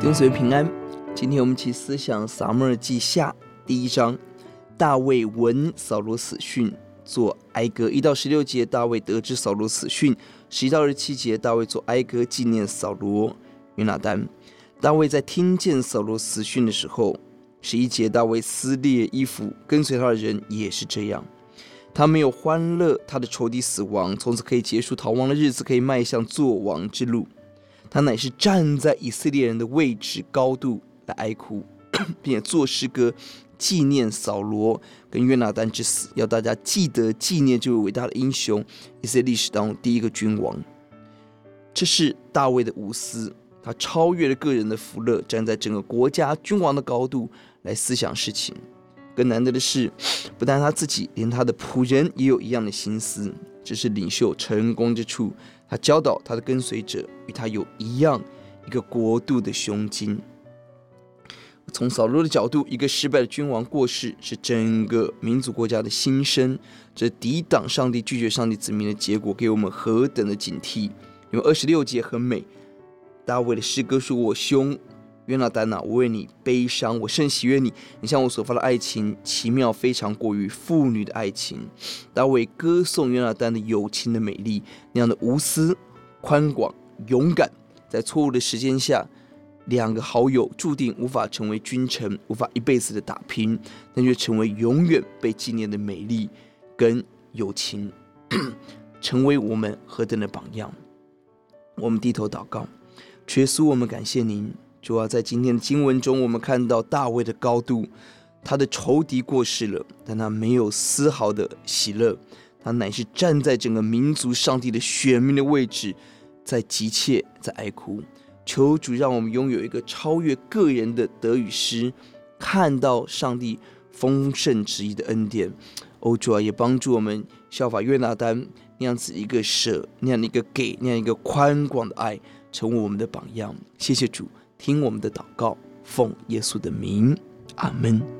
兄姊妹平安。今天我们一起思想撒母耳记下第一章。大卫闻扫罗死讯，作哀歌一到十六节。大卫得知扫罗死讯，十一到二十七节。大卫作哀歌纪念扫罗、约拿单。大卫在听见扫罗死讯的时候，十一节，大卫撕裂衣服，跟随他的人也是这样。他没有欢乐，他的仇敌死亡，从此可以结束逃亡的日子，可以迈向作王之路。他乃是站在以色列人的位置高度来哀哭，并且作诗歌纪念扫罗跟约拿单之死，要大家记得纪念这位伟大的英雄，以色列历史当中第一个君王。这是大卫的无私，他超越了个人的福乐，站在整个国家君王的高度来思想事情。更难得的是，不但他自己，连他的仆人也有一样的心思。这是领袖成功之处。他教导他的跟随者与他有一样一个国度的胸襟。从扫罗的角度，一个失败的君王过世是整个民族国家的新生，这抵挡上帝、拒绝上帝子民的结果，给我们何等的警惕！因为二十六节很美，大卫的诗歌说：“我兄。”约拿单哪，我为你悲伤，我甚喜悦你。你向我所发的爱情奇妙，非常过于妇女的爱情。大卫歌颂约拿单的友情的美丽，那样的无私、宽广、勇敢。在错误的时间下，两个好友注定无法成为君臣，无法一辈子的打拼，但却成为永远被纪念的美丽跟友情，成为我们何等的榜样。我们低头祷告，耶稣，我们感谢您。主要在今天的经文中，我们看到大卫的高度，他的仇敌过世了，但他没有丝毫的喜乐，他乃是站在整个民族上帝的选民的位置，在急切在哀哭。求主让我们拥有一个超越个人的得与失，看到上帝丰盛旨意的恩典。哦，主啊，也帮助我们效法约拿单那样子一个舍，那样的一个给，那样一个宽广的爱，成为我们的榜样。谢谢主。听我们的祷告，奉耶稣的名，阿门。